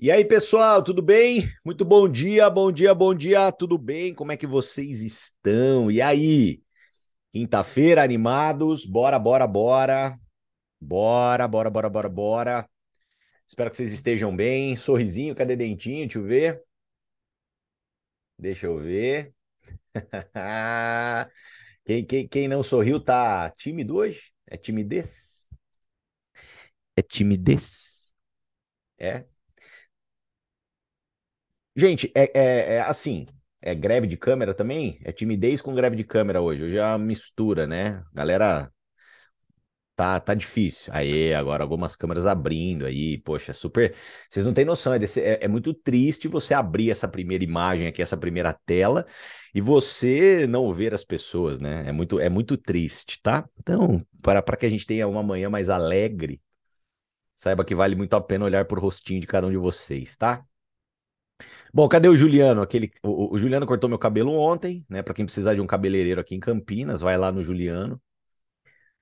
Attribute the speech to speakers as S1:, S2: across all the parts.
S1: E aí, pessoal, tudo bem? Muito bom dia, bom dia, bom dia, tudo bem? Como é que vocês estão? E aí? Quinta-feira, animados? Bora, bora, bora. Bora, bora, bora, bora, bora. Espero que vocês estejam bem. Sorrisinho, cadê dentinho? Deixa eu ver. Deixa eu ver. quem, quem, quem não sorriu tá tímido hoje? É timidez? É timidez? É? Gente, é, é, é, assim, é greve de câmera também? É timidez com greve de câmera hoje. Hoje é uma mistura, né? Galera, tá, tá difícil. Aí, agora algumas câmeras abrindo aí, poxa, é super. Vocês não têm noção, é, desse... é, é muito triste você abrir essa primeira imagem aqui, essa primeira tela, e você não ver as pessoas, né? É muito, é muito triste, tá? Então, para, que a gente tenha uma manhã mais alegre, saiba que vale muito a pena olhar por rostinho de cada um de vocês, tá? Bom, cadê o Juliano? Aquele, o, o Juliano cortou meu cabelo ontem, né? Para quem precisar de um cabeleireiro aqui em Campinas, vai lá no Juliano.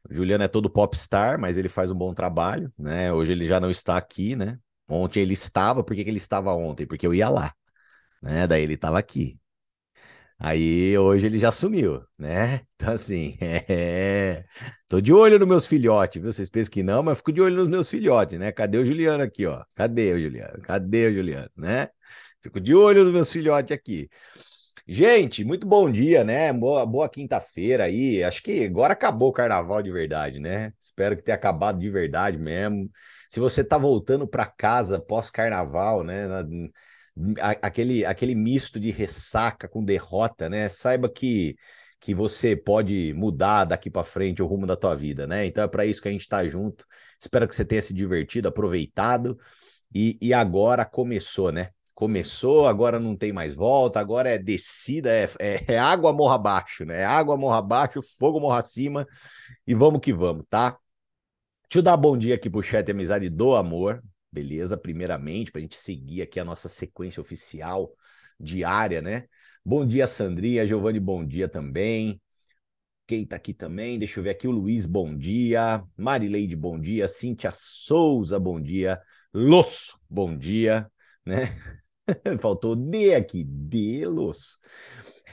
S1: O Juliano é todo popstar, mas ele faz um bom trabalho, né? Hoje ele já não está aqui, né? Ontem ele estava, por que, que ele estava ontem? Porque eu ia lá, né? Daí ele estava aqui. Aí hoje ele já sumiu, né? Então, assim, é... tô de olho nos meus filhotes, viu? Vocês pensam que não, mas fico de olho nos meus filhotes, né? Cadê o Juliano aqui, ó? Cadê o Juliano? Cadê o Juliano, né? Fico de olho nos meus filhotes aqui. Gente, muito bom dia, né? Boa, boa quinta-feira aí. Acho que agora acabou o carnaval de verdade, né? Espero que tenha acabado de verdade mesmo. Se você tá voltando para casa pós-carnaval, né? Aquele, aquele misto de ressaca com derrota, né? Saiba que, que você pode mudar daqui para frente o rumo da tua vida, né? Então é para isso que a gente tá junto. Espero que você tenha se divertido, aproveitado. E, e agora começou, né? Começou, agora não tem mais volta, agora é descida, é, é, é água morra abaixo, né? É água morra abaixo, fogo morra acima e vamos que vamos, tá? Deixa eu dar bom dia aqui pro chat Amizade do Amor, beleza? Primeiramente, pra gente seguir aqui a nossa sequência oficial diária, né? Bom dia, Sandrinha, Giovanni, bom dia também. Quem tá aqui também? Deixa eu ver aqui o Luiz, bom dia. Marileide, bom dia. Cíntia Souza, bom dia. Losso, bom dia, né? Faltou D aqui, Delos.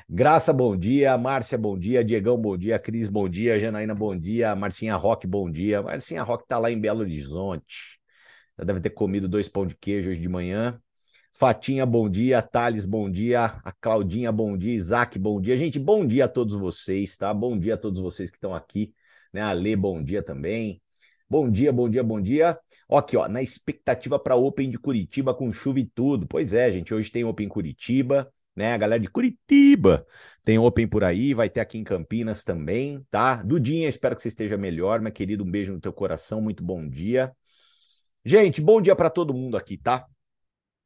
S1: Graça, bom dia. Márcia, bom dia. Diegão, bom dia. Cris, bom dia. Janaína, bom dia. Marcinha Roque, bom dia. Marcinha Roque tá lá em Belo Horizonte. Já deve ter comido dois pão de queijo hoje de manhã. Fatinha, bom dia. Thales, bom dia. A Claudinha, bom dia. Isaac, bom dia. Gente, bom dia a todos vocês, tá? Bom dia a todos vocês que estão aqui. Né? A Lê, bom dia também. Bom dia, bom dia, bom dia. Aqui, ó, na expectativa para Open de Curitiba com chuva e tudo. Pois é, gente, hoje tem Open Curitiba, né? A galera de Curitiba tem Open por aí, vai ter aqui em Campinas também, tá? Dudinha, espero que você esteja melhor, meu querido, um beijo no teu coração, muito bom dia. Gente, bom dia para todo mundo aqui, tá?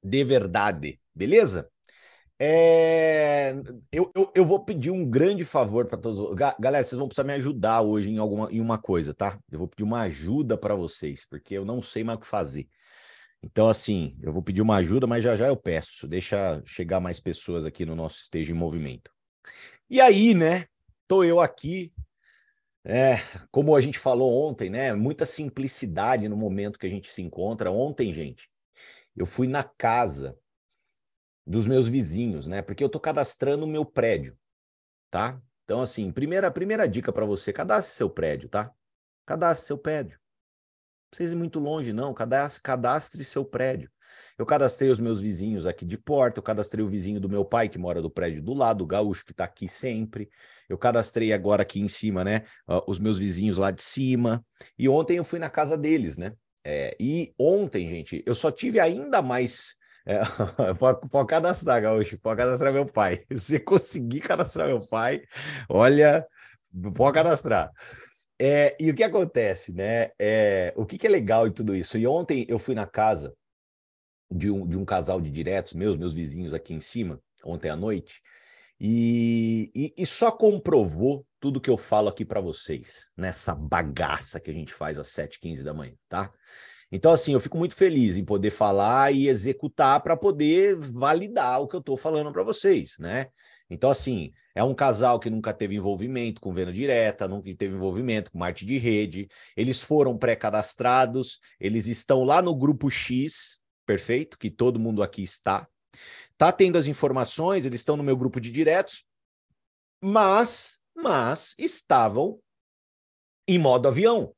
S1: De verdade, beleza? É... Eu, eu, eu, vou pedir um grande favor para todos. Galera, vocês vão precisar me ajudar hoje em, alguma, em uma coisa, tá? Eu vou pedir uma ajuda para vocês, porque eu não sei mais o que fazer. Então, assim, eu vou pedir uma ajuda, mas já já eu peço. Deixa chegar mais pessoas aqui no nosso Esteja em Movimento. E aí, né? Tô eu aqui. É, como a gente falou ontem, né? Muita simplicidade no momento que a gente se encontra. Ontem, gente, eu fui na casa dos meus vizinhos, né? Porque eu tô cadastrando o meu prédio, tá? Então, assim, primeira, primeira dica para você, cadastre seu prédio, tá? Cadastre seu prédio. Não precisa ir muito longe, não. Cadastre, cadastre seu prédio. Eu cadastrei os meus vizinhos aqui de porta, eu cadastrei o vizinho do meu pai, que mora do prédio do lado, o gaúcho, que está aqui sempre. Eu cadastrei agora aqui em cima, né? os meus vizinhos lá de cima. E ontem eu fui na casa deles, né? É, e ontem, gente, eu só tive ainda mais é, pode, cadastrar, Gaúcho, pode cadastrar meu pai. Se conseguir cadastrar meu pai, olha, pode cadastrar. É, e o que acontece, né? É, o que, que é legal em tudo isso? E ontem eu fui na casa de um, de um casal de diretos meus, meus vizinhos aqui em cima, ontem à noite, e, e, e só comprovou tudo que eu falo aqui para vocês, nessa bagaça que a gente faz às 7h15 da manhã, tá? Então, assim, eu fico muito feliz em poder falar e executar para poder validar o que eu estou falando para vocês, né? Então, assim, é um casal que nunca teve envolvimento com venda direta, nunca teve envolvimento com marketing de rede. Eles foram pré-cadastrados, eles estão lá no grupo X, perfeito, que todo mundo aqui está. Tá tendo as informações, eles estão no meu grupo de diretos, mas, mas estavam em modo avião,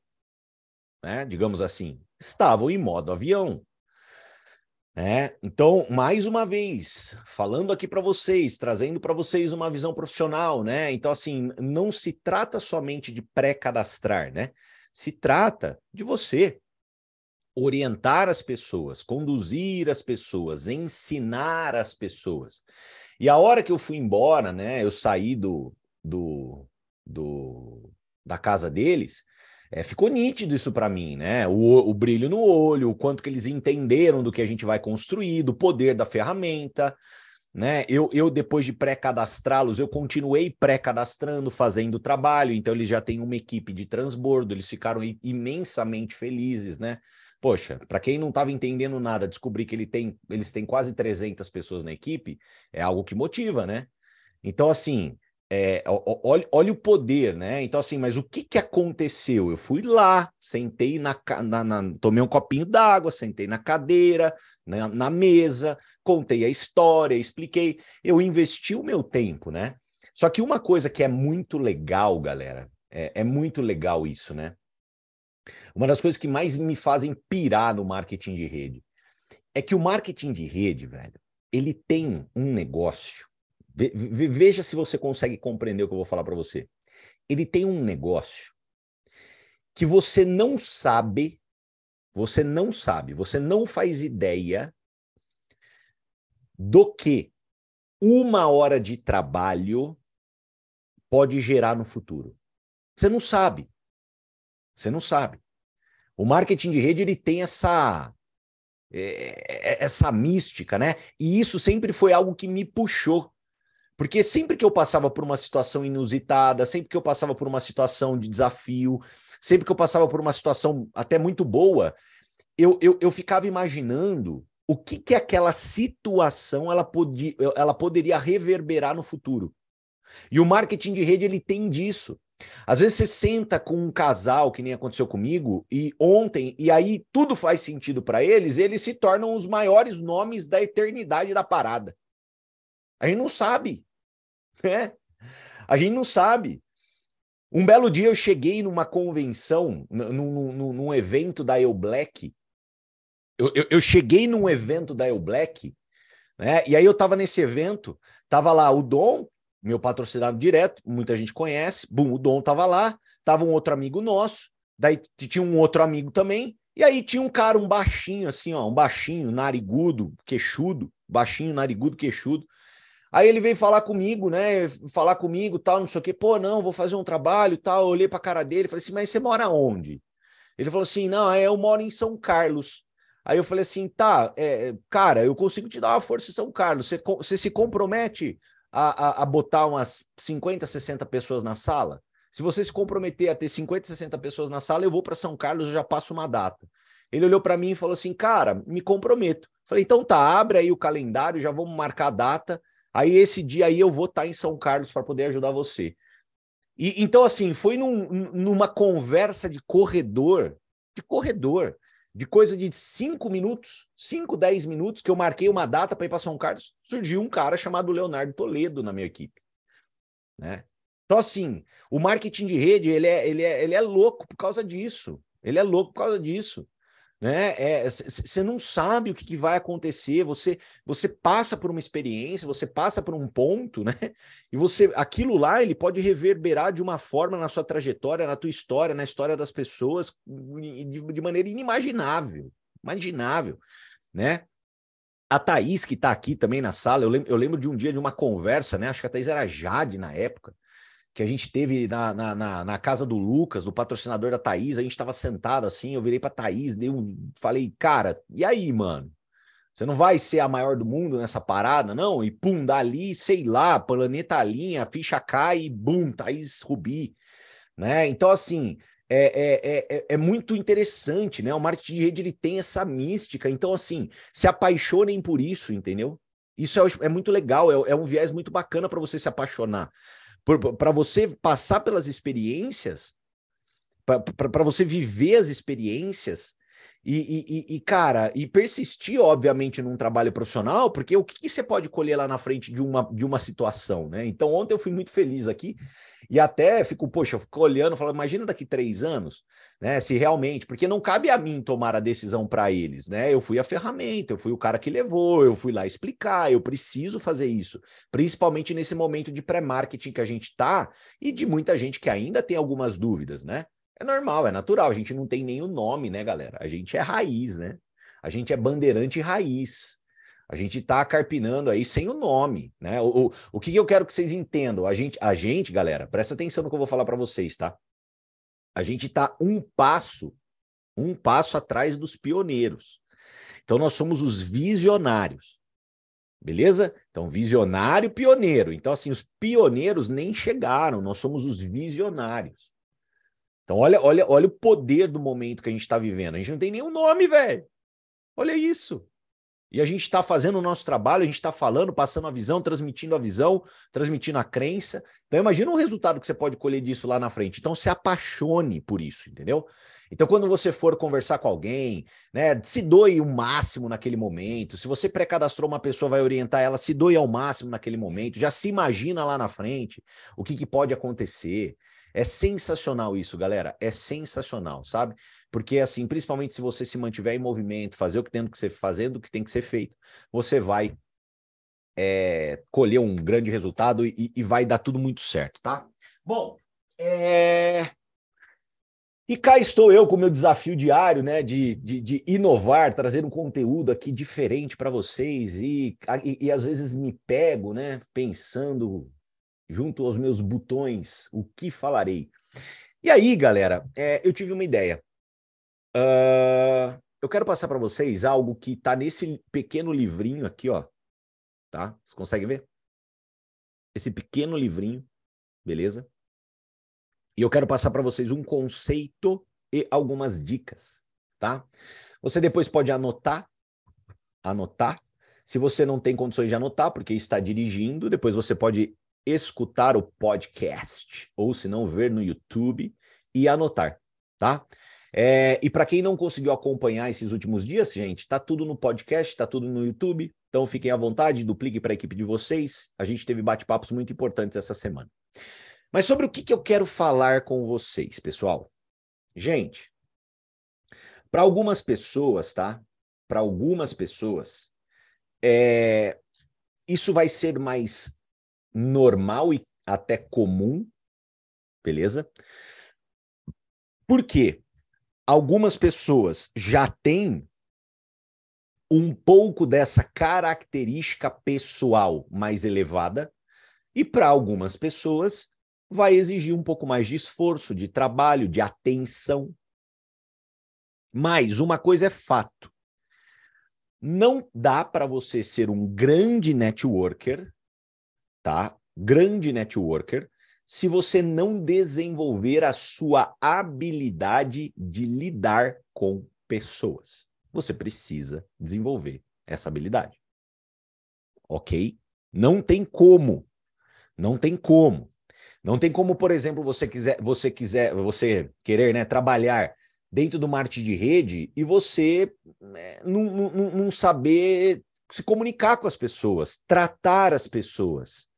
S1: né? Digamos assim, estavam em modo avião. É, então, mais uma vez, falando aqui para vocês, trazendo para vocês uma visão profissional, né? Então, assim, não se trata somente de pré-cadastrar, né? Se trata de você orientar as pessoas, conduzir as pessoas, ensinar as pessoas. E a hora que eu fui embora, né? Eu saí do, do, do da casa deles, é, ficou nítido isso para mim, né? O, o, brilho no olho, o quanto que eles entenderam do que a gente vai construir, do poder da ferramenta, né? Eu, eu depois de pré-cadastrá-los, eu continuei pré-cadastrando, fazendo o trabalho, então eles já têm uma equipe de transbordo, eles ficaram imensamente felizes, né? Poxa, para quem não estava entendendo nada, descobrir que ele tem, eles têm quase 300 pessoas na equipe, é algo que motiva, né? Então, assim, é, olha, olha, o poder, né? Então, assim, mas o que, que aconteceu? Eu fui lá, sentei na, na, na tomei um copinho d'água, sentei na cadeira, na, na, mesa, contei a história, expliquei. Eu investi o meu tempo, né? Só que uma coisa que é muito legal, galera, é, é muito legal isso, né? Uma das coisas que mais me fazem pirar no marketing de rede é que o marketing de rede, velho, ele tem um negócio veja se você consegue compreender o que eu vou falar para você. Ele tem um negócio que você não sabe, você não sabe, você não faz ideia do que uma hora de trabalho pode gerar no futuro. Você não sabe. Você não sabe. O marketing de rede ele tem essa é, essa mística, né? E isso sempre foi algo que me puxou porque sempre que eu passava por uma situação inusitada, sempre que eu passava por uma situação de desafio, sempre que eu passava por uma situação até muito boa, eu, eu, eu ficava imaginando o que, que aquela situação ela, podia, ela poderia reverberar no futuro. E o marketing de rede ele tem disso. Às vezes você senta com um casal, que nem aconteceu comigo, e ontem, e aí tudo faz sentido para eles, eles se tornam os maiores nomes da eternidade da parada. A gente não sabe. É. A gente não sabe. Um belo dia eu cheguei numa convenção, num, num, num evento da Eu Black. Eu, eu, eu, cheguei num evento da Eu Black, né? E aí eu tava nesse evento, tava lá o Dom, meu patrocinado direto, muita gente conhece. Bum, o Dom tava lá, tava um outro amigo nosso, daí tinha um outro amigo também, e aí tinha um cara, um baixinho, assim, ó, um baixinho, narigudo, queixudo, baixinho, narigudo, queixudo. Aí ele veio falar comigo, né? Falar comigo, tal, não sei o quê. Pô, não, vou fazer um trabalho, tal. Eu olhei para a cara dele, falei assim: "Mas você mora onde?" Ele falou assim: "Não, é, eu moro em São Carlos." Aí eu falei assim: "Tá, é, cara, eu consigo te dar uma força em São Carlos. Você, você se compromete a, a, a botar umas 50, 60 pessoas na sala? Se você se comprometer a ter 50, 60 pessoas na sala, eu vou para São Carlos, eu já passo uma data." Ele olhou para mim e falou assim: "Cara, me comprometo." Falei: "Então tá, abre aí o calendário, já vamos marcar a data." Aí esse dia aí eu vou estar em São Carlos para poder ajudar você. E então assim, foi num, numa conversa de corredor, de corredor, de coisa de cinco minutos, cinco, dez minutos, que eu marquei uma data para ir para São Carlos, surgiu um cara chamado Leonardo Toledo na minha equipe. Né? Então, assim, o marketing de rede, ele é, ele, é, ele é louco por causa disso. Ele é louco por causa disso né? Você é, não sabe o que, que, vai acontecer. Você você passa por uma experiência, você passa por um ponto, né? E você aquilo lá ele pode reverberar de uma forma na sua trajetória, na tua história, na história das pessoas de, de maneira inimaginável, imaginável, né? A Thaís, que está aqui também na sala, eu lembro, eu lembro de um dia de uma conversa, né? Acho que a Thaís era Jade na época que a gente teve na, na, na, na, casa do Lucas, o patrocinador da Thaís, a gente estava sentado assim, eu virei para Thaís, dei um, falei, cara, e aí, mano? Você não vai ser a maior do mundo nessa parada, não? E pum, dali, sei lá, planeta linha, ficha cai e bum, Thaís Rubi, né? Então, assim, é, é, é, é, muito interessante, né? O marketing de rede ele tem essa mística, então, assim, se apaixonem por isso, entendeu? Isso é, é muito legal, é, é um viés muito bacana para você se apaixonar para você passar pelas experiências, para você viver as experiências E, e, e, cara, e persistir, obviamente, num trabalho profissional, porque o que, que, você pode colher lá na frente de uma, de uma situação, né? Então, ontem eu fui muito feliz aqui e até fico, poxa, eu fico olhando, falando, imagina daqui três anos, né? Se realmente, porque não cabe a mim tomar a decisão para eles, né? Eu fui a ferramenta, eu fui o cara que levou, eu fui lá explicar, eu preciso fazer isso, principalmente nesse momento de pré-marketing que a gente tá e de muita gente que ainda tem algumas dúvidas, né? É normal, é natural. A gente não tem nenhum nome, né, galera? A gente é raiz, né? A gente é bandeirante raiz. A gente tá carpinando aí sem o nome, né? O, o, o que eu quero que vocês entendam? A gente, a gente, galera, presta atenção no que eu vou falar para vocês, tá? A gente tá um passo, um passo atrás dos pioneiros. Então nós somos os visionários. Beleza? Então, visionário, pioneiro. Então, assim, os pioneiros nem chegaram, nós somos os visionários. Então, olha, olha, olha o poder do momento que a gente está vivendo. A gente não tem nenhum nome, velho. Olha isso. E a gente está fazendo o nosso trabalho, a gente está falando, passando a visão, transmitindo a visão, transmitindo a crença. Então, imagina o resultado que você pode colher disso lá na frente. Então, se apaixone por isso, entendeu? Então, quando você for conversar com alguém, né, se doe o máximo naquele momento. Se você pré-cadastrou uma pessoa, vai orientar ela, se doe ao máximo naquele momento. Já se imagina lá na frente o que, que pode acontecer. É sensacional isso, galera. É sensacional, sabe? Porque, assim, principalmente se você se mantiver em movimento, fazer o que tem que ser fazendo, o que tem que ser feito, você vai é, colher um grande resultado e, e, vai dar tudo muito certo, tá? Bom, é... e cá estou eu com o meu desafio diário, né, de, de, de inovar, trazer um conteúdo aqui diferente para vocês e, e, e às vezes me pego, né, pensando junto aos meus botões, o que falarei. E aí, galera, é, eu tive uma ideia. Uh, eu quero passar para vocês algo que está nesse pequeno livrinho aqui, ó. Tá? Vocês conseguem ver? Esse pequeno livrinho, beleza? E eu quero passar para vocês um conceito e algumas dicas, tá? Você depois pode anotar, anotar. Se você não tem condições de anotar, porque está dirigindo, depois você pode escutar o podcast, ou se não, ver no YouTube e anotar, tá? É, e para quem não conseguiu acompanhar esses últimos dias, gente, tá tudo no podcast, tá tudo no YouTube. Então fiquem à vontade, duplique para a equipe de vocês. A gente teve bate-papos muito importantes essa semana. Mas sobre o que, que eu quero falar com vocês, pessoal? Gente, para algumas pessoas, tá? Para algumas pessoas, é, isso vai ser mais normal e até comum, beleza? Por quê? Algumas pessoas já têm um pouco dessa característica pessoal mais elevada, e para algumas pessoas vai exigir um pouco mais de esforço, de trabalho, de atenção. Mas uma coisa é fato: não dá para você ser um grande networker tá? Grande networker, se você não desenvolver a sua habilidade de lidar com pessoas. Você precisa desenvolver essa habilidade. Ok? Não tem como. Não tem como. Não tem como, por exemplo, você quiser, você quiser, você querer, né, trabalhar dentro do marketing de rede e você né, não, não, não saber se comunicar com as pessoas, tratar as pessoas.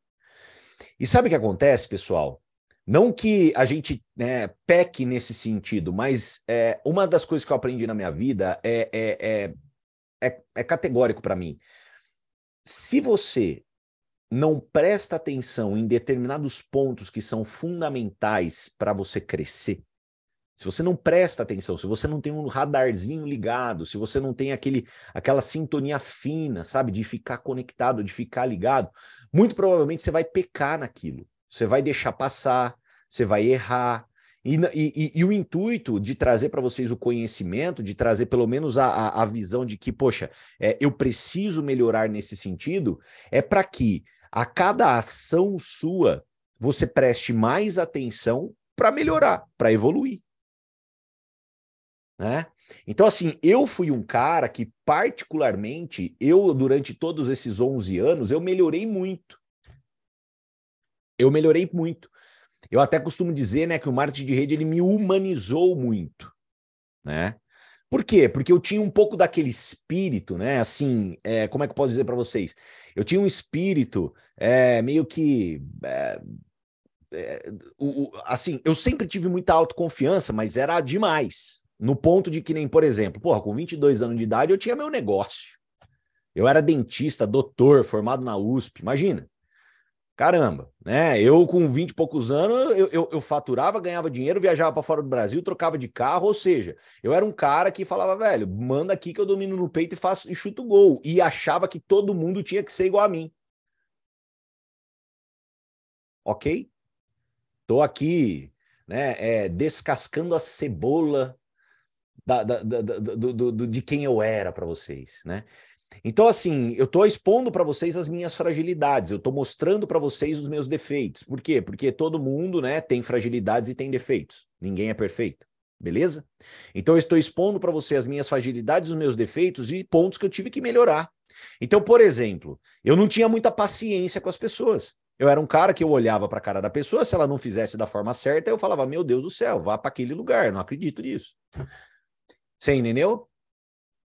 S1: E sabe o que acontece, pessoal? Não que a gente né, peque nesse sentido, mas é, uma das coisas que eu aprendi na minha vida é, é, é, é, é categórico para mim. Se você não presta atenção em determinados pontos que são fundamentais para você crescer, se você não presta atenção, se você não tem um radarzinho ligado, se você não tem aquele, aquela sintonia fina, sabe, de ficar conectado, de ficar ligado, muito provavelmente você vai pecar naquilo. Você vai deixar passar, você vai errar. E, e, e o intuito de trazer para vocês o conhecimento, de trazer pelo menos a, a, visão de que, poxa, é, eu preciso melhorar nesse sentido, é para que a cada ação sua você preste mais atenção para melhorar, para evoluir. Né? Então, assim, eu fui um cara que, particularmente, eu, durante todos esses 11 anos, eu melhorei muito. Eu melhorei muito. Eu até costumo dizer, né, que o marketing de rede, ele me humanizou muito, né? Por quê? Porque eu tinha um pouco daquele espírito, né? Assim, é, como é que eu posso dizer para vocês? Eu tinha um espírito é, meio que. É, é, o, o, assim, eu sempre tive muita autoconfiança, mas era demais. No ponto de que nem, por exemplo, porra, com 22 anos de idade eu tinha meu negócio. Eu era dentista, doutor, formado na USP, imagina. Caramba, né? Eu com 20 e poucos anos, eu, eu, eu faturava, ganhava dinheiro, viajava para fora do Brasil, trocava de carro, ou seja, eu era um cara que falava, velho, manda aqui que eu domino no peito e faço e chuto gol. E achava que todo mundo tinha que ser igual a mim. Ok? Tô aqui, né, é, descascando a cebola da, da, da, do, do, do, de quem eu era para vocês, né? Então, assim, eu estou expondo para vocês as minhas fragilidades, eu estou mostrando para vocês os meus defeitos. Por quê? Porque todo mundo né, tem fragilidades e tem defeitos. Ninguém é perfeito. Beleza? Então, eu estou expondo para você as minhas fragilidades, os meus defeitos e pontos que eu tive que melhorar. Então, por exemplo, eu não tinha muita paciência com as pessoas. Eu era um cara que eu olhava para a cara da pessoa, se ela não fizesse da forma certa, eu falava: Meu Deus do céu, vá para aquele lugar, não acredito nisso. Você entendeu?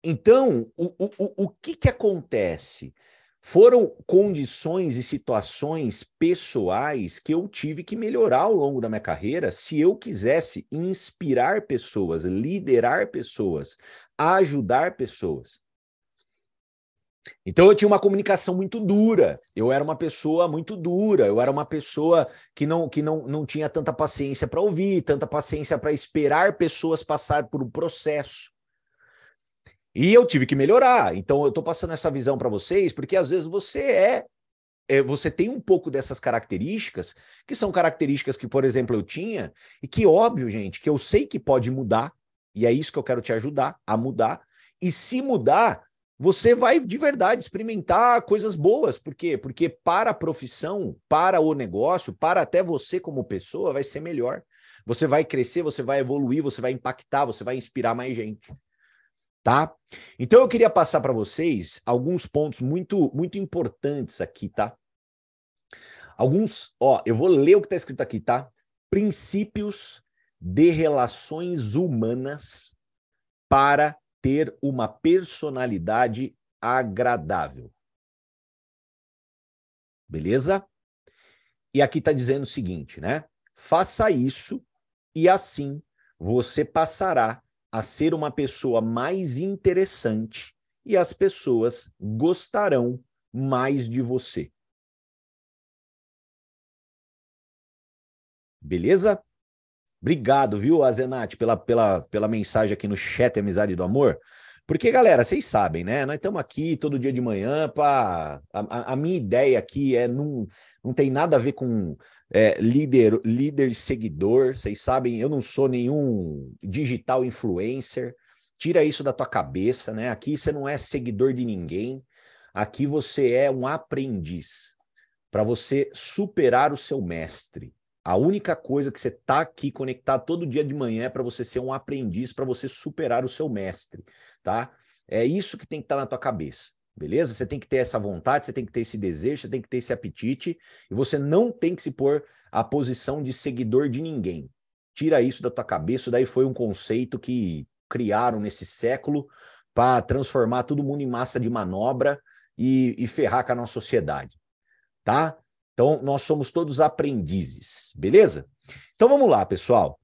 S1: Então, o, o, o que, que acontece? Foram condições e situações pessoais que eu tive que melhorar ao longo da minha carreira se eu quisesse inspirar pessoas, liderar pessoas, ajudar pessoas. Então eu tinha uma comunicação muito dura. Eu era uma pessoa muito dura. Eu era uma pessoa que não que não, não tinha tanta paciência para ouvir, tanta paciência para esperar pessoas passar por um processo. E eu tive que melhorar. Então eu estou passando essa visão para vocês, porque às vezes você é, é, você tem um pouco dessas características, que são características que, por exemplo, eu tinha, e que, óbvio, gente, que eu sei que pode mudar, e é isso que eu quero te ajudar a mudar. E se mudar, você vai de verdade experimentar coisas boas. Por quê? Porque para a profissão, para o negócio, para até você como pessoa, vai ser melhor. Você vai crescer, você vai evoluir, você vai impactar, você vai inspirar mais gente tá? Então eu queria passar para vocês alguns pontos muito muito importantes aqui, tá? Alguns, ó, eu vou ler o que está escrito aqui, tá? Princípios de relações humanas para ter uma personalidade agradável. Beleza? E aqui está dizendo o seguinte, né? Faça isso e assim você passará a ser uma pessoa mais interessante e as pessoas gostarão mais de você. Beleza? Obrigado, viu, Azenati, pela, pela, pela mensagem aqui no chat Amizade do Amor. Porque, galera, vocês sabem, né? Nós estamos aqui todo dia de manhã para. A, a, minha ideia aqui é não, não tem nada a ver com é, líder, líder seguidor. Vocês sabem, eu não sou nenhum digital influencer. Tira isso da tua cabeça, né? Aqui você não é seguidor de ninguém. Aqui você é um aprendiz para você superar o seu mestre. A única coisa que você está aqui conectado todo dia de manhã é para você ser um aprendiz, para você superar o seu mestre, tá? É isso que tem que estar tá na tua cabeça. Beleza? Você tem que ter essa vontade, você tem que ter esse desejo, você tem que ter esse apetite, e você não tem que se pôr à posição de seguidor de ninguém. Tira isso da tua cabeça, daí foi um conceito que criaram nesse século para transformar todo mundo em massa de manobra e, e ferrar com a nossa sociedade. Tá? Então, nós somos todos aprendizes, beleza? Então vamos lá, pessoal.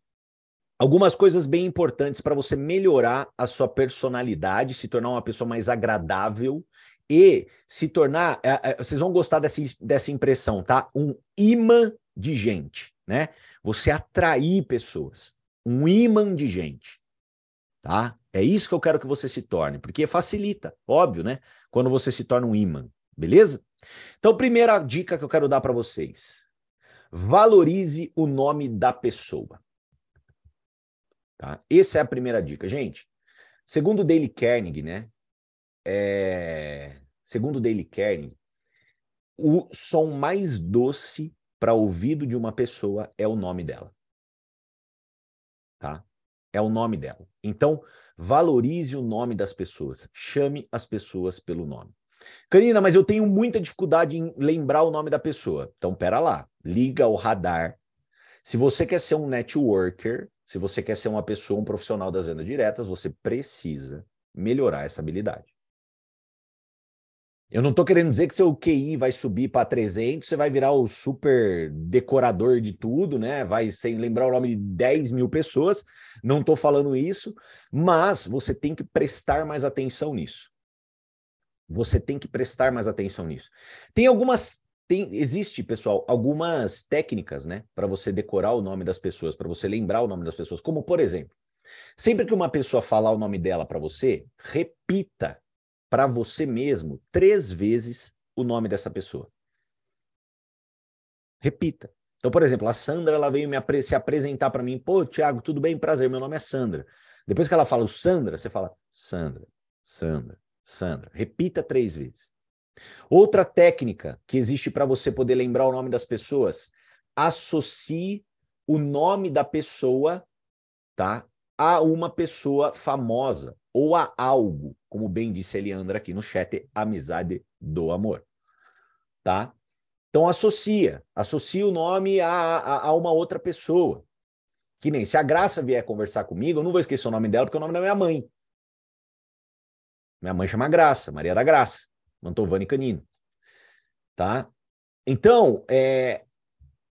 S1: Algumas coisas bem importantes para você melhorar a sua personalidade, se tornar uma pessoa mais agradável e se tornar. É, é, vocês vão gostar dessa, dessa impressão, tá? Um imã de gente, né? Você atrair pessoas. Um imã de gente, tá? É isso que eu quero que você se torne, porque facilita, óbvio, né? Quando você se torna um imã, beleza? Então, primeira dica que eu quero dar para vocês: valorize o nome da pessoa. Tá? Essa é a primeira dica. Gente, segundo Dale Carnegie, né? É... Segundo Dale Carnegie, o som mais doce para ouvido de uma pessoa é o nome dela. Tá? É o nome dela. Então, valorize o nome das pessoas. Chame as pessoas pelo nome. Canina, mas eu tenho muita dificuldade em lembrar o nome da pessoa. Então, pera lá. Liga o radar. Se você quer ser um networker, se você quer ser uma pessoa, um profissional das vendas diretas, você precisa melhorar essa habilidade. Eu não estou querendo dizer que seu QI vai subir para 300, você vai virar o super decorador de tudo, né? Vai sem lembrar o nome de 10 mil pessoas. Não estou falando isso, mas você tem que prestar mais atenção nisso. Você tem que prestar mais atenção nisso. Tem algumas tem, existe, pessoal, algumas técnicas, né, para você decorar o nome das pessoas, para você lembrar o nome das pessoas. Como, por exemplo, sempre que uma pessoa falar o nome dela para você, repita para você mesmo três vezes o nome dessa pessoa. Repita. Então, por exemplo, a Sandra ela veio apre se apresentar para mim. Pô, Tiago, tudo bem? Prazer, meu nome é Sandra. Depois que ela fala o Sandra, você fala Sandra, Sandra, Sandra. Repita três vezes. Outra técnica que existe para você poder lembrar o nome das pessoas, associe o nome da pessoa, tá? A uma pessoa famosa ou a algo, como bem disse a Eliandra aqui no chat, amizade do amor, tá? Então associa, associa o nome a, a, a uma outra pessoa. Que nem se a Graça vier conversar comigo, eu não vou esquecer o nome dela, porque é o nome da minha mãe. Minha mãe chama Graça, Maria da Graça. Mantovani Canino. Tá? Então, é,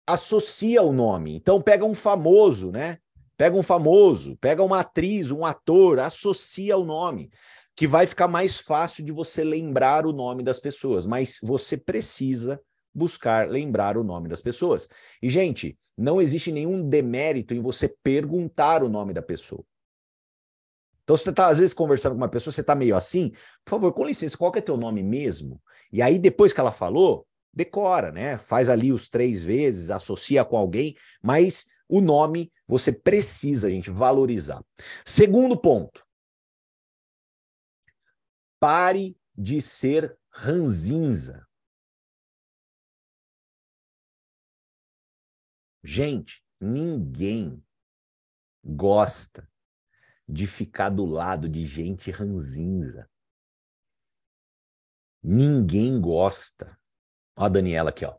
S1: associa o nome. Então, pega um famoso, né? Pega um famoso, pega uma atriz, um ator, associa o nome, que vai ficar mais fácil de você lembrar o nome das pessoas. Mas você precisa buscar lembrar o nome das pessoas. E, gente, não existe nenhum demérito em você perguntar o nome da pessoa. Então, você está, às vezes, conversando com uma pessoa, você está meio assim, por favor, com licença, qual que é teu nome mesmo? E aí, depois que ela falou, decora, né? Faz ali os três vezes, associa com alguém, mas o nome você precisa, gente, valorizar. Segundo ponto. Pare de ser ranzinza. Gente, ninguém gosta de ficar do lado de gente ranzinza. Ninguém gosta. Ó a Daniela aqui, ó.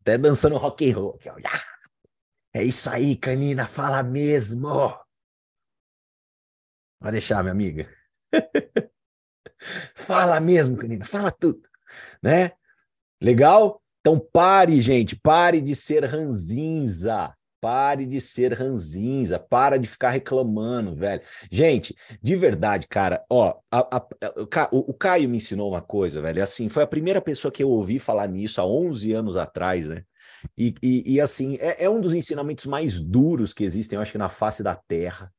S1: Até dançando rock and roll aqui, ó. É isso aí, Canina, fala mesmo. Vai deixar, minha amiga. fala mesmo, Canina, fala tudo, né? Legal? Então pare, gente, pare de ser ranzinza. Pare de ser ranzinza, para de ficar reclamando, velho. Gente, de verdade, cara, ó, a, a, a, o, o, Caio me ensinou uma coisa, velho. Assim, foi a primeira pessoa que eu ouvi falar nisso há 11 anos atrás, né? E, e, e assim, é, é um dos ensinamentos mais duros que existem, eu acho que na face da Terra.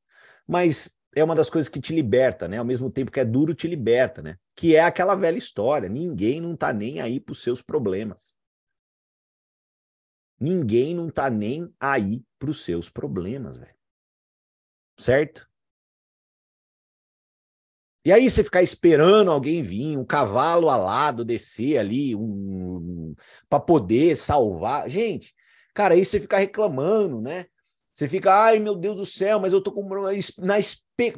S1: Mas é uma das coisas que te liberta, né? Ao mesmo tempo que é duro, te liberta, né? Que é aquela velha história: ninguém não tá nem aí pros seus problemas. Ninguém não tá nem aí para os seus problemas, velho. Certo? E aí você ficar esperando alguém vir, um cavalo alado descer ali, um, para poder salvar. Gente, cara, aí você fica reclamando, né? Você fica, ai meu Deus do céu, mas eu tô com na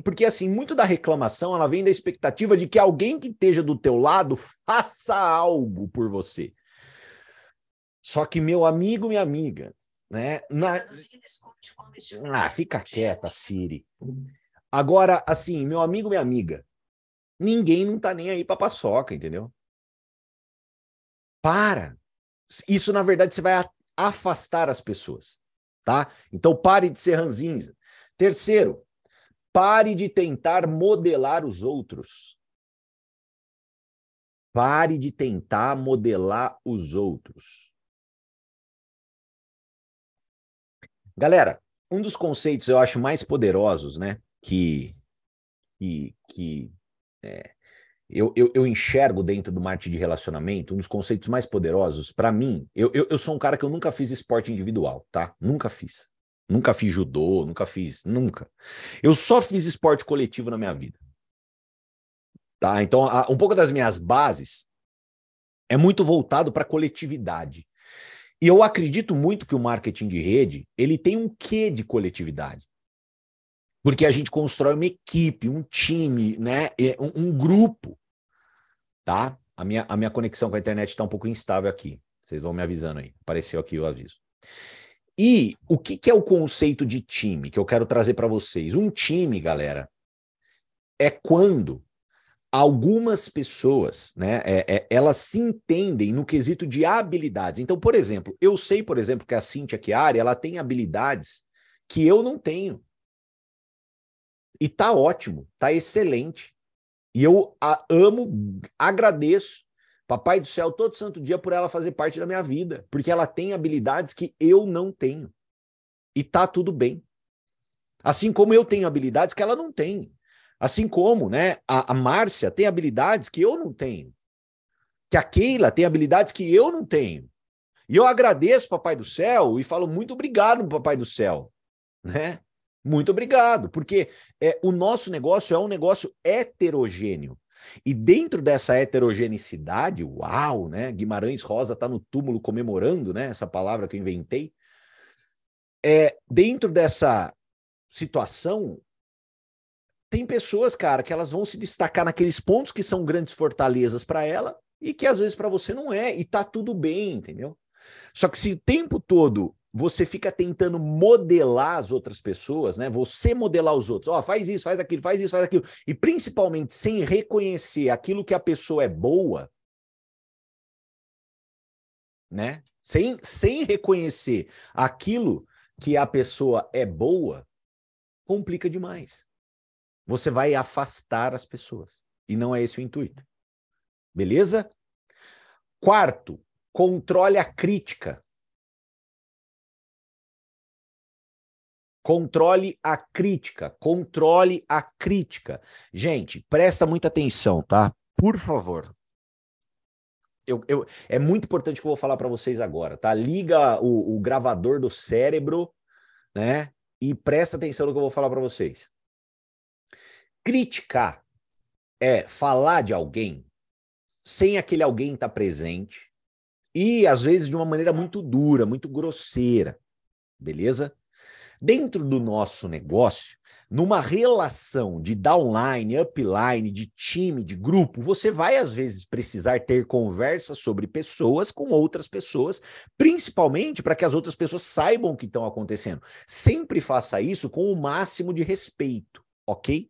S1: porque assim, muito da reclamação ela vem da expectativa de que alguém que esteja do teu lado faça algo por você. Só que meu amigo, minha amiga, né? Na... Ah, fica quieta, Siri. Agora, assim, meu amigo, minha amiga, ninguém não tá nem aí pra paçoca, entendeu? Para. Isso, na verdade, você vai afastar as pessoas, tá? Então, pare de ser ranzinza. Terceiro, pare de tentar modelar os outros. Pare de tentar modelar os outros. Galera, um dos conceitos eu acho mais poderosos, né? Que, que, que é, eu, eu, eu, enxergo dentro do marketing de relacionamento, um dos conceitos mais poderosos, para mim, eu, eu, eu sou um cara que eu nunca fiz esporte individual, tá? Nunca fiz. Nunca fiz judô, nunca fiz, nunca. Eu só fiz esporte coletivo na minha vida. Tá? Então, um pouco das minhas bases é muito voltado para coletividade. E eu acredito muito que o marketing de rede, ele tem um quê de coletividade. Porque a gente constrói uma equipe, um time, né, um, um grupo, tá? A minha, a minha conexão com a internet está um pouco instável aqui. Vocês vão me avisando aí. Apareceu aqui o aviso. E o que, que é o conceito de time que eu quero trazer para vocês? Um time, galera, é quando algumas pessoas, né, é, é, elas se entendem no quesito de habilidades. Então, por exemplo, eu sei, por exemplo, que a Cíntia Chiari, ela tem habilidades que eu não tenho. E tá ótimo, tá excelente. E eu a amo, agradeço Papai do céu, todo santo dia por ela fazer parte da minha vida, porque ela tem habilidades que eu não tenho. E tá tudo bem. Assim como eu tenho habilidades que ela não tem. Assim como, né, a, a Márcia tem habilidades que eu não tenho. Que a Keila tem habilidades que eu não tenho. E eu agradeço, Papai do Céu, e falo muito obrigado, Papai do Céu, né? Muito obrigado, porque é, o nosso negócio é um negócio heterogêneo. E dentro dessa heterogeneidade, uau, né? Guimarães Rosa está no túmulo comemorando, né? Essa palavra que eu inventei. É, dentro dessa situação, tem pessoas, cara, que elas vão se destacar naqueles pontos que são grandes fortalezas para ela e que às vezes para você não é, e tá tudo bem, entendeu? Só que se o tempo todo você fica tentando modelar as outras pessoas, né? Você modelar os outros. Ó, oh, faz isso, faz aquilo, faz isso, faz aquilo. E principalmente sem reconhecer aquilo que a pessoa é boa, né? Sem, sem reconhecer aquilo que a pessoa é boa, complica demais. Você vai afastar as pessoas. E não é esse o intuito. Beleza? Quarto, controle a crítica. Controle a crítica, controle a crítica. Gente, presta muita atenção, tá? Por favor. Eu, eu, é muito importante que eu vou falar para vocês agora, tá? Liga o, o, gravador do cérebro, né? E presta atenção no que eu vou falar para vocês. Criticar é falar de alguém sem aquele alguém estar tá presente e às vezes de uma maneira muito dura, muito grosseira, beleza? Dentro do nosso negócio, numa relação de downline, upline, de time, de grupo, você vai às vezes precisar ter conversas sobre pessoas com outras pessoas, principalmente para que as outras pessoas saibam o que estão acontecendo. Sempre faça isso com o máximo de respeito, ok?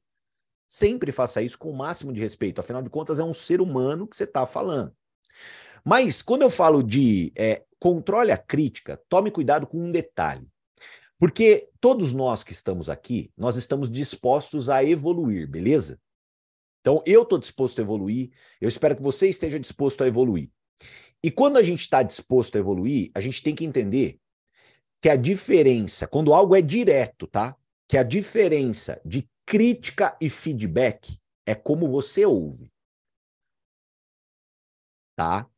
S1: Sempre faça isso com o máximo de respeito. Afinal de contas, é um ser humano que você está falando. Mas quando eu falo de é, controle a crítica, tome cuidado com um detalhe. Porque todos nós que estamos aqui, nós estamos dispostos a evoluir, beleza? Então, eu estou disposto a evoluir, eu espero que você esteja disposto a evoluir. E quando a gente está disposto a evoluir, a gente tem que entender que a diferença, quando algo é direto, tá? Que a diferença de crítica e feedback é como você ouve. Tá?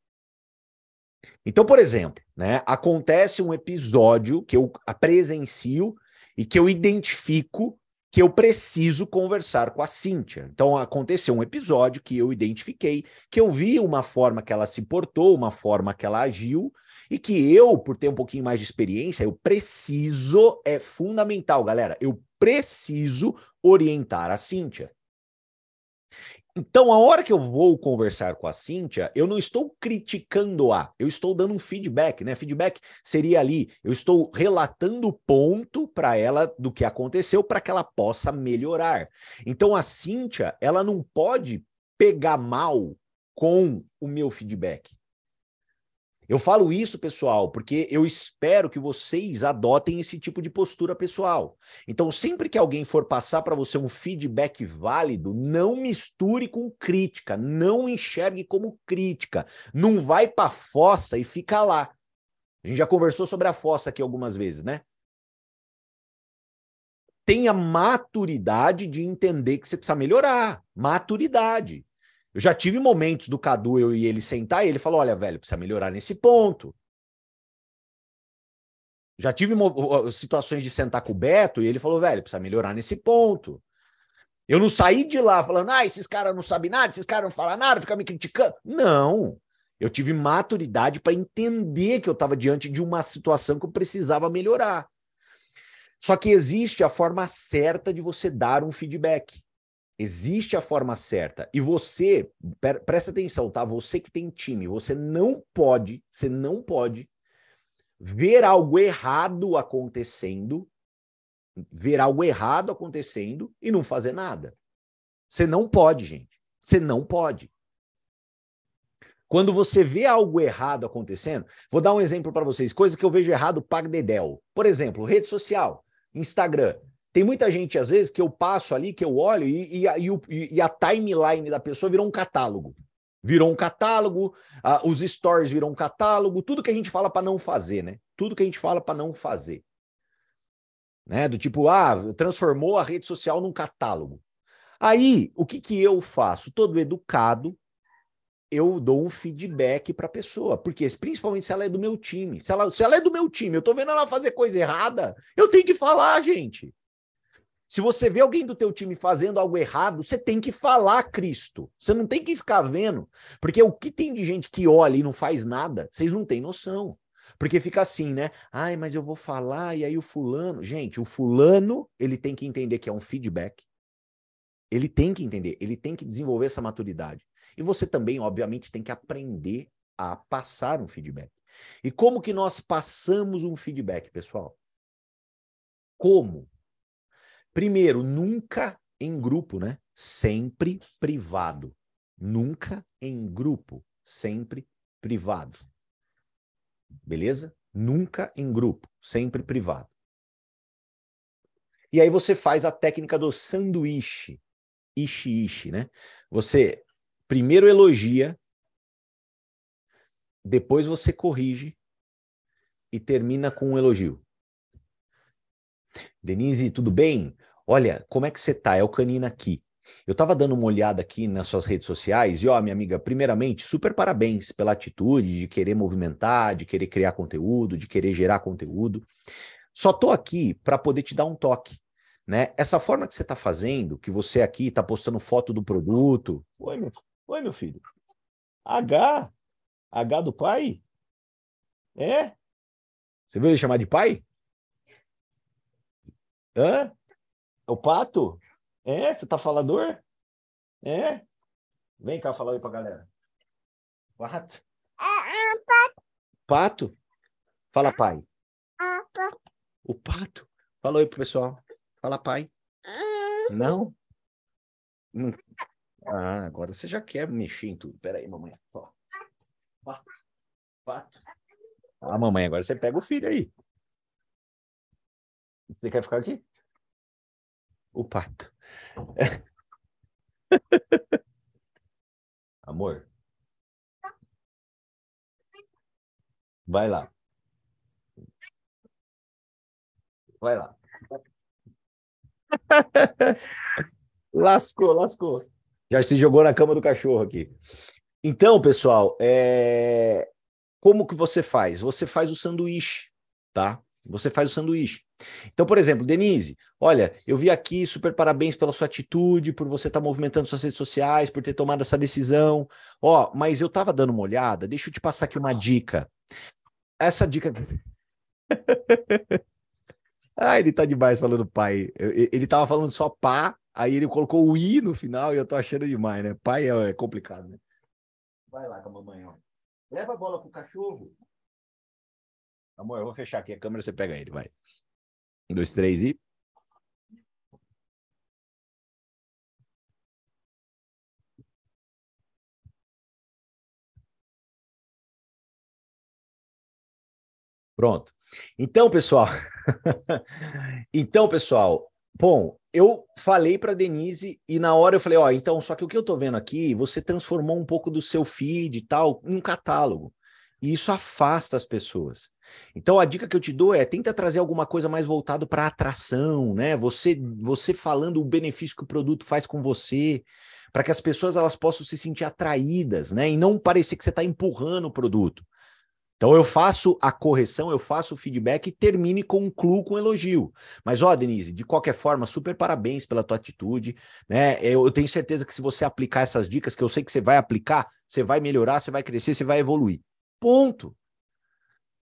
S1: Então, por exemplo, né, acontece um episódio que eu presencio e que eu identifico que eu preciso conversar com a Cíntia. Então, aconteceu um episódio que eu identifiquei, que eu vi uma forma que ela se portou, uma forma que ela agiu, e que eu, por ter um pouquinho mais de experiência, eu preciso, é fundamental, galera, eu preciso orientar a Cíntia. Então, a hora que eu vou conversar com a Cíntia, eu não estou criticando-a, eu estou dando um feedback, né? Feedback seria ali, eu estou relatando o ponto para ela do que aconteceu para que ela possa melhorar. Então, a Cíntia, ela não pode pegar mal com o meu feedback. Eu falo isso, pessoal, porque eu espero que vocês adotem esse tipo de postura pessoal. Então, sempre que alguém for passar para você um feedback válido, não misture com crítica, não enxergue como crítica. Não vai para fossa e fica lá. A gente já conversou sobre a fossa aqui algumas vezes, né? Tenha maturidade de entender que você precisa melhorar. Maturidade. Eu já tive momentos do Cadu, eu e ele sentar, e ele falou: olha, velho, precisa melhorar nesse ponto. Já tive situações de sentar com o Beto, e ele falou: velho, precisa melhorar nesse ponto. Eu não saí de lá falando, ah, esses caras não sabem nada, esses caras não falam nada, ficam me criticando. Não. Eu tive maturidade para entender que eu estava diante de uma situação que eu precisava melhorar. Só que existe a forma certa de você dar um feedback. Existe a forma certa. E você, presta atenção, tá? Você que tem time, você não pode, você não pode ver algo errado acontecendo, ver algo errado acontecendo e não fazer nada. Você não pode, gente. Você não pode. Quando você vê algo errado acontecendo, vou dar um exemplo para vocês, coisa que eu vejo errado, paga dedel. Por exemplo, rede social, Instagram. Tem muita gente, às vezes, que eu passo ali, que eu olho e, e, e, e a timeline da pessoa virou um catálogo. Virou um catálogo, uh, os stories viram um catálogo, tudo que a gente fala para não fazer, né? Tudo que a gente fala para não fazer. Né? Do tipo, ah, transformou a rede social num catálogo. Aí, o que, que eu faço? Todo educado, eu dou um feedback para a pessoa, porque principalmente se ela é do meu time. Se ela, se ela é do meu time, eu estou vendo ela fazer coisa errada, eu tenho que falar, gente. Se você vê alguém do teu time fazendo algo errado, você tem que falar Cristo. Você não tem que ficar vendo, porque o que tem de gente que olha e não faz nada, vocês não têm noção. Porque fica assim, né? Ai, mas eu vou falar e aí o fulano, gente, o fulano, ele tem que entender que é um feedback. Ele tem que entender, ele tem que desenvolver essa maturidade. E você também, obviamente, tem que aprender a passar um feedback. E como que nós passamos um feedback, pessoal? Como? Primeiro, nunca em grupo, né? Sempre privado. Nunca em grupo, sempre privado. Beleza? Nunca em grupo, sempre privado. E aí você faz a técnica do sanduíche. Ishi, ishi, né? Você primeiro elogia, depois você corrige e termina com um elogio. Denise, tudo bem? Olha, como é que você tá? É o Canina aqui. Eu estava dando uma olhada aqui nas suas redes sociais e, ó, minha amiga, primeiramente, super parabéns pela atitude de querer movimentar, de querer criar conteúdo, de querer gerar conteúdo. Só tô aqui para poder te dar um toque, né? Essa forma que você está fazendo, que você aqui está postando foto do produto. Oi, meu Oi, meu filho. H. H do pai? É? Você viu ele chamar de pai? Hã? O pato? É? Você tá falador? É? Vem cá falar aí pra galera. Pato? Pato? Fala pai. O pato? Fala aí pro pessoal. Fala pai. Não? Não. Ah, agora você já quer mexer em tudo. Pera aí, mamãe. Pato. Pato. Ah, mamãe, agora você pega o filho aí. Você quer ficar aqui? O pato. Amor. Vai lá. Vai lá. lascou, lascou. Já se jogou na cama do cachorro aqui. Então, pessoal, é... como que você faz? Você faz o sanduíche, tá? Você faz o sanduíche. Então, por exemplo, Denise, olha, eu vi aqui, super parabéns pela sua atitude, por você estar tá movimentando suas redes sociais, por ter tomado essa decisão. Ó, mas eu estava dando uma olhada, deixa eu te passar aqui uma dica. Essa dica. ah, ele tá demais falando pai. Ele tava falando só pá, Aí ele colocou o i no final e eu tô achando demais, né? Pai é, é complicado, né? Vai lá com a mamãe, ó. Leva a bola pro cachorro. Amor, eu vou fechar aqui a câmera, você pega ele, vai. Um, dois, três e. Pronto. Então, pessoal. então, pessoal, bom, eu falei para Denise e na hora eu falei, ó, então, só que o que eu tô vendo aqui, você transformou um pouco do seu feed e tal em um catálogo. E isso afasta as pessoas. Então a dica que eu te dou é tenta trazer alguma coisa mais voltado para atração, né? Você você falando o benefício que o produto faz com você, para que as pessoas elas possam se sentir atraídas, né? E não parecer que você está empurrando o produto. Então eu faço a correção, eu faço o feedback e termine com clue com um elogio. Mas ó, Denise, de qualquer forma, super parabéns pela tua atitude, né? Eu, eu, tenho certeza que se você aplicar essas dicas, que eu sei que você vai aplicar, você vai melhorar, você vai crescer, você vai evoluir. Ponto.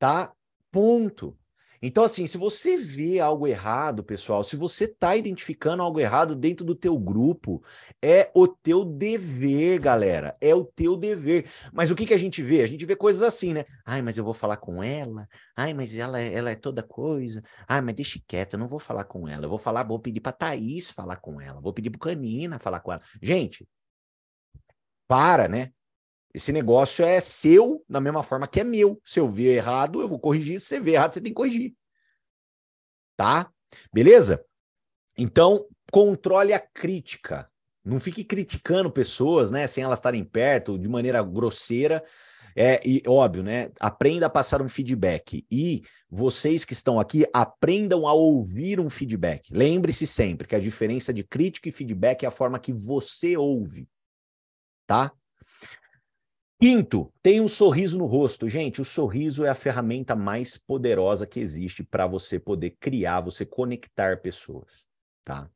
S1: Tá? Ponto. Então, assim, se você vê algo errado, pessoal, se você está identificando algo errado dentro do teu grupo, é o teu dever, galera. É o teu dever. Mas o que, que a gente vê? A gente vê coisas assim, né? Ai, mas eu vou falar com ela. Ai, mas ela, ela é toda coisa. Ai, mas deixa quieta, eu não vou falar com ela. Eu vou falar, vou pedir pra Thaís falar com ela. Vou pedir pro Canina falar com ela. Gente, para, né? Esse negócio é seu da mesma forma que é meu. Se eu ver errado, eu vou corrigir. Se você ver errado, você tem que corrigir. Tá? Beleza? Então, controle a crítica. Não fique criticando pessoas, né, sem elas estarem perto, de maneira grosseira. É, e óbvio, né? Aprenda a passar um feedback. E vocês que estão aqui, aprendam a ouvir um feedback. Lembre-se sempre que a diferença de crítica e feedback é a forma que você ouve. Tá? Quinto, tem um sorriso no rosto. Gente, o sorriso é a ferramenta mais poderosa que existe para você poder criar, você conectar pessoas, tá?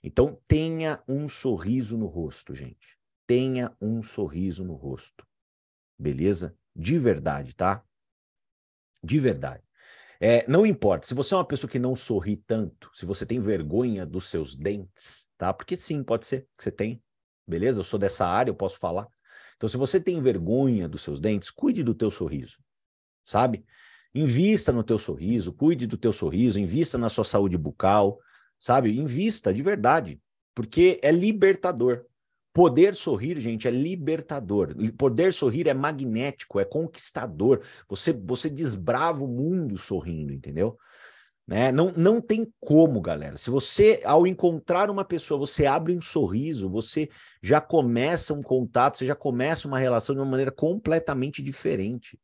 S1: Então, tenha um sorriso no rosto, gente. Tenha um sorriso no rosto. Beleza? De verdade, tá? De verdade. É, não importa, se você é uma pessoa que não sorri tanto, se você tem vergonha dos seus dentes, tá? Porque sim, pode ser que você tem, beleza? Eu sou dessa área, eu posso falar. Então, se você tem vergonha dos seus dentes, cuide do teu sorriso, sabe? Invista no teu sorriso, cuide do teu sorriso, invista na sua saúde bucal, sabe? Invista de verdade, porque é libertador. Poder sorrir, gente, é libertador. Poder sorrir é magnético, é conquistador. Você você desbrava o mundo sorrindo, entendeu? Né? Não, não tem como, galera. Se você, ao encontrar uma pessoa, você abre um sorriso, você já começa um contato, você já começa uma relação de uma maneira completamente diferente.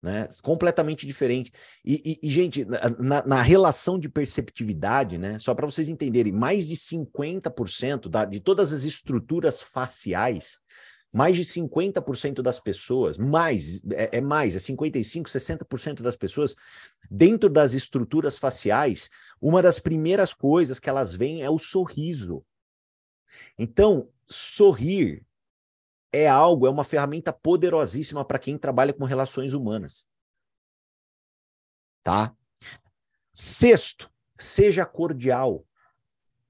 S1: Né? Completamente diferente. E, e, e gente, na, na, relação de perceptividade, né? Só para vocês entenderem, mais de 50% da, de todas as estruturas faciais mais de 50% das pessoas, mais, é, é mais, é 55%, 60% das pessoas, dentro das estruturas faciais, uma das primeiras coisas que elas veem é o sorriso. Então, sorrir é algo, é uma ferramenta poderosíssima para quem trabalha com relações humanas. Tá? Sexto, seja cordial.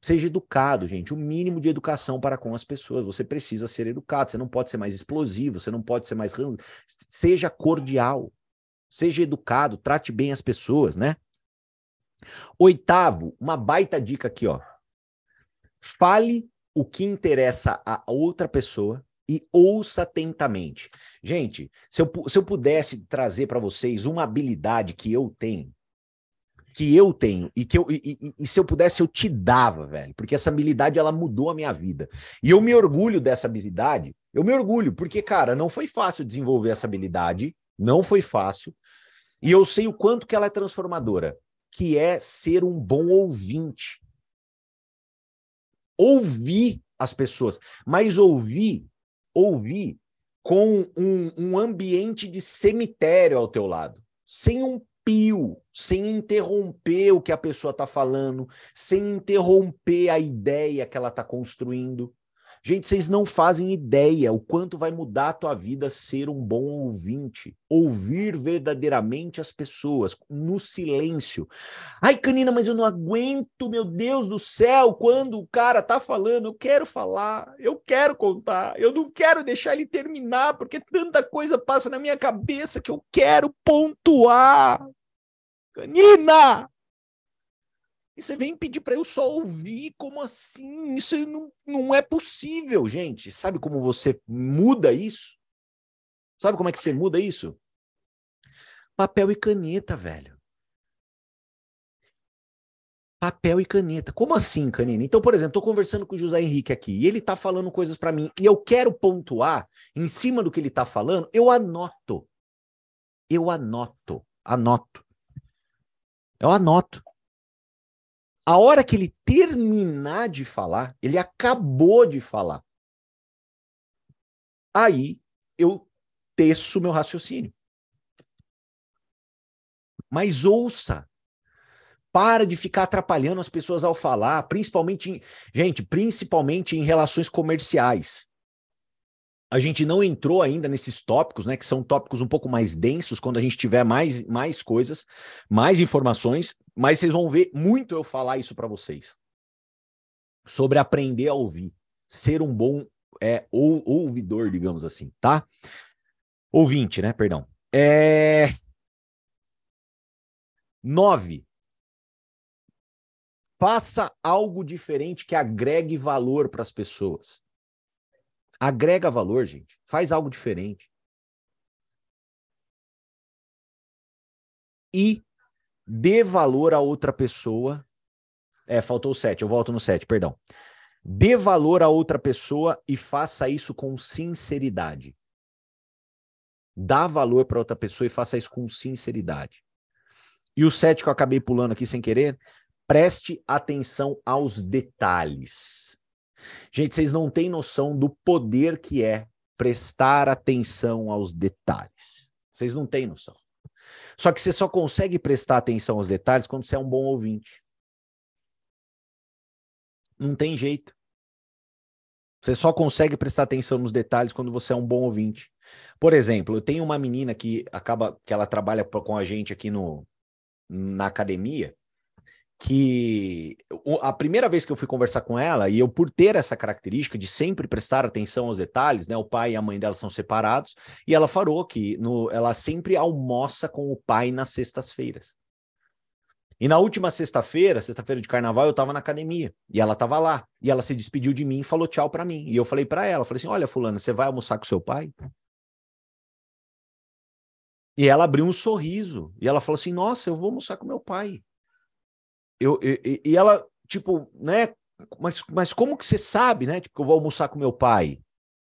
S1: Seja educado, gente. O mínimo de educação para com as pessoas. Você precisa ser educado. Você não pode ser mais explosivo, você não pode ser mais. Seja cordial. Seja educado, trate bem as pessoas, né? Oitavo, uma baita dica aqui, ó. Fale o que interessa a outra pessoa e ouça atentamente. Gente, se eu, se eu pudesse trazer para vocês uma habilidade que eu tenho, que eu tenho e que eu e, e, se eu pudesse eu te dava, velho, porque essa habilidade ela mudou a minha vida. E eu me orgulho dessa habilidade. Eu me orgulho porque, cara, não foi fácil desenvolver essa habilidade, não foi fácil. E eu sei o quanto que ela é transformadora, que é ser um bom ouvinte. Ouvir as pessoas, mas ouvir, ouvir com um, um ambiente de cemitério ao teu lado, sem um pio, sem interromper o que a pessoa está falando, sem interromper a ideia que ela está construindo. Gente, vocês não fazem ideia o quanto vai mudar a tua vida ser um bom ouvinte, ouvir verdadeiramente as pessoas no silêncio. Ai, Canina, mas eu não aguento, meu Deus do céu, quando o cara tá falando, eu quero falar, eu quero contar, eu não quero deixar ele terminar, porque tanta coisa passa na minha cabeça que eu quero pontuar. Canina! E você vem pedir para eu só ouvir? Como assim? Isso não, não é possível, gente. Sabe como você muda isso? Sabe como é que você muda isso? Papel e caneta, velho. Papel e caneta. Como assim, Canina? Então, por exemplo, estou conversando com o José Henrique aqui e ele está falando coisas para mim e eu quero pontuar em cima do que ele está falando, eu anoto. Eu anoto. Anoto. Eu anoto. A hora que ele terminar de falar, ele acabou de falar. Aí eu teço meu raciocínio. Mas ouça. Para de ficar atrapalhando as pessoas ao falar, principalmente em, gente, principalmente em relações comerciais. A gente não entrou ainda nesses tópicos, né? Que são tópicos um pouco mais densos, quando a gente tiver mais, mais coisas, mais informações, mas vocês vão ver muito eu falar isso para vocês. Sobre aprender a ouvir, ser um bom é, ou, ouvidor, digamos assim, tá? Ouvinte, né? Perdão. É... Nove. Faça algo diferente que agregue valor para as pessoas. Agrega valor, gente. Faz algo diferente. E dê valor a outra pessoa. É, faltou o sete, eu volto no sete, perdão. Dê valor a outra pessoa e faça isso com sinceridade. Dá valor para outra pessoa e faça isso com sinceridade. E o sete que eu acabei pulando aqui sem querer, preste atenção aos detalhes. Gente, vocês não têm noção do poder que é prestar atenção aos detalhes. Vocês não têm noção. Só que você só consegue prestar atenção aos detalhes quando você é um bom ouvinte. Não tem jeito. Você só consegue prestar atenção nos detalhes quando você é um bom ouvinte. Por exemplo, eu tenho uma menina que acaba que ela trabalha com a gente aqui no na academia que a primeira vez que eu fui conversar com ela, e eu por ter essa característica de sempre prestar atenção aos detalhes, né? O pai e a mãe dela são separados, e ela falou que no, ela sempre almoça com o pai nas sextas-feiras. E na última sexta-feira, sexta-feira de carnaval, eu estava na academia, e ela estava lá, e ela se despediu de mim e falou tchau para mim. E eu falei para ela, falei assim: "Olha, fulana, você vai almoçar com seu pai?" E ela abriu um sorriso, e ela falou assim: "Nossa, eu vou almoçar com meu pai." Eu, e, e ela, tipo, né? Mas, mas como que você sabe, né? Tipo, que eu vou almoçar com meu pai,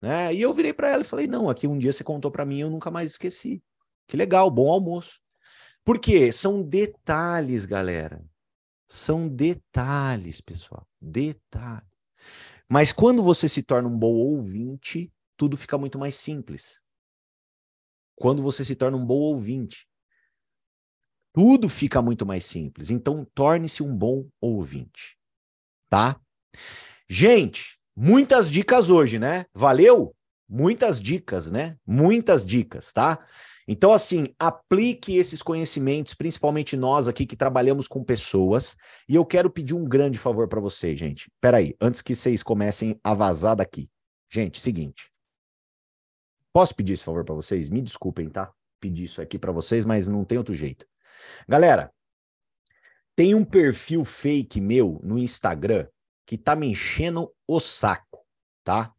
S1: né? E eu virei para ela e falei: não, aqui um dia você contou para mim, eu nunca mais esqueci. Que legal, bom almoço. Por quê? São detalhes, galera. São detalhes, pessoal. Detalhes. Mas quando você se torna um bom ouvinte, tudo fica muito mais simples. Quando você se torna um bom ouvinte, tudo fica muito mais simples. Então, torne-se um bom ouvinte. Tá? Gente, muitas dicas hoje, né? Valeu? Muitas dicas, né? Muitas dicas, tá? Então, assim, aplique esses conhecimentos, principalmente nós aqui que trabalhamos com pessoas. E eu quero pedir um grande favor para vocês, gente. Peraí, antes que vocês comecem a vazar daqui. Gente, seguinte. Posso pedir esse favor para vocês? Me desculpem, tá? Pedir isso aqui para vocês, mas não tem outro jeito. Galera, tem um perfil fake meu no Instagram que tá me enchendo o saco, tá?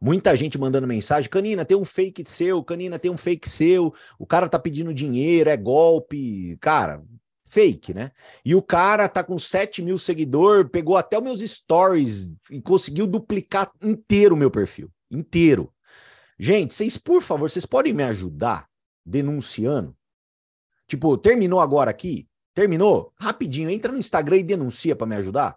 S1: Muita gente mandando mensagem, Canina, tem um fake seu, Canina, tem um fake seu, o cara tá pedindo dinheiro, é golpe, cara, fake, né? E o cara tá com 7 mil seguidores, pegou até os meus stories e conseguiu duplicar inteiro o meu perfil, inteiro. Gente, vocês, por favor, vocês podem me ajudar denunciando? Tipo, terminou agora aqui? Terminou? Rapidinho, entra no Instagram e denuncia para me ajudar.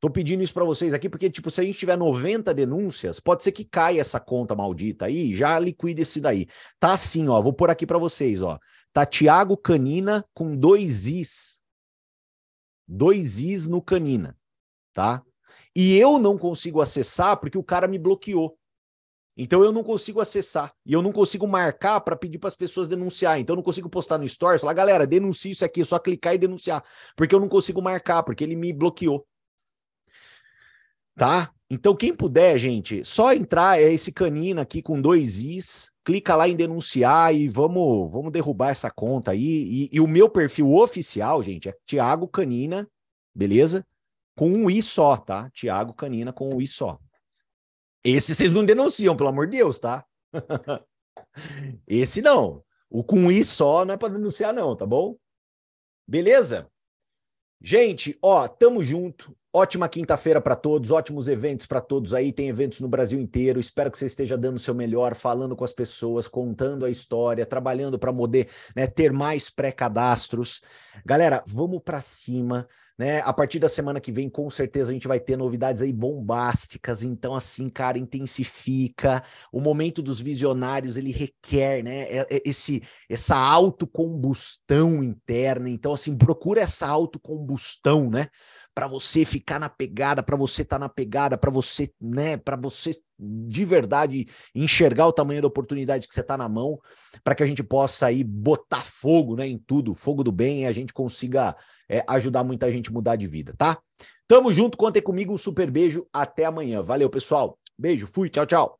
S1: Tô pedindo isso para vocês aqui porque, tipo, se a gente tiver 90 denúncias, pode ser que caia essa conta maldita aí, já liquide esse daí. Tá assim, ó, vou pôr aqui para vocês, ó. Tá Thiago Canina com dois Is. Dois Is no Canina, tá? E eu não consigo acessar porque o cara me bloqueou. Então eu não consigo acessar e eu não consigo marcar para pedir para as pessoas denunciar. Então eu não consigo postar no Stories, falar, galera, denuncie isso aqui, é só clicar e denunciar, porque eu não consigo marcar, porque ele me bloqueou. Tá? Então quem puder, gente, só entrar é esse canino aqui com dois is, clica lá em denunciar e vamos, vamos derrubar essa conta aí. E, e o meu perfil oficial, gente, é Thiago Canina, beleza? Com um i só, tá? Thiago Canina com um i só. Esse vocês não denunciam, pelo amor de Deus, tá? Esse não. O com i só não é para denunciar, não, tá bom? Beleza? Gente, ó, tamo junto. Ótima quinta-feira para todos, ótimos eventos para todos aí. Tem eventos no Brasil inteiro. Espero que você esteja dando o seu melhor, falando com as pessoas, contando a história, trabalhando para poder né, ter mais pré-cadastros. Galera, vamos para cima. Né? A partir da semana que vem, com certeza, a gente vai ter novidades aí bombásticas. Então, assim, cara, intensifica. O momento dos visionários, ele requer, né? É, é, esse, essa autocombustão interna. Então, assim, procura essa autocombustão, né? Para você ficar na pegada, para você estar tá na pegada, para você, né, para você de verdade enxergar o tamanho da oportunidade que você está na mão, para que a gente possa aí botar fogo, né, em tudo, fogo do bem, e a gente consiga é, ajudar muita gente a mudar de vida, tá? Tamo junto, contem comigo, um super beijo, até amanhã. Valeu, pessoal. Beijo, fui, tchau, tchau.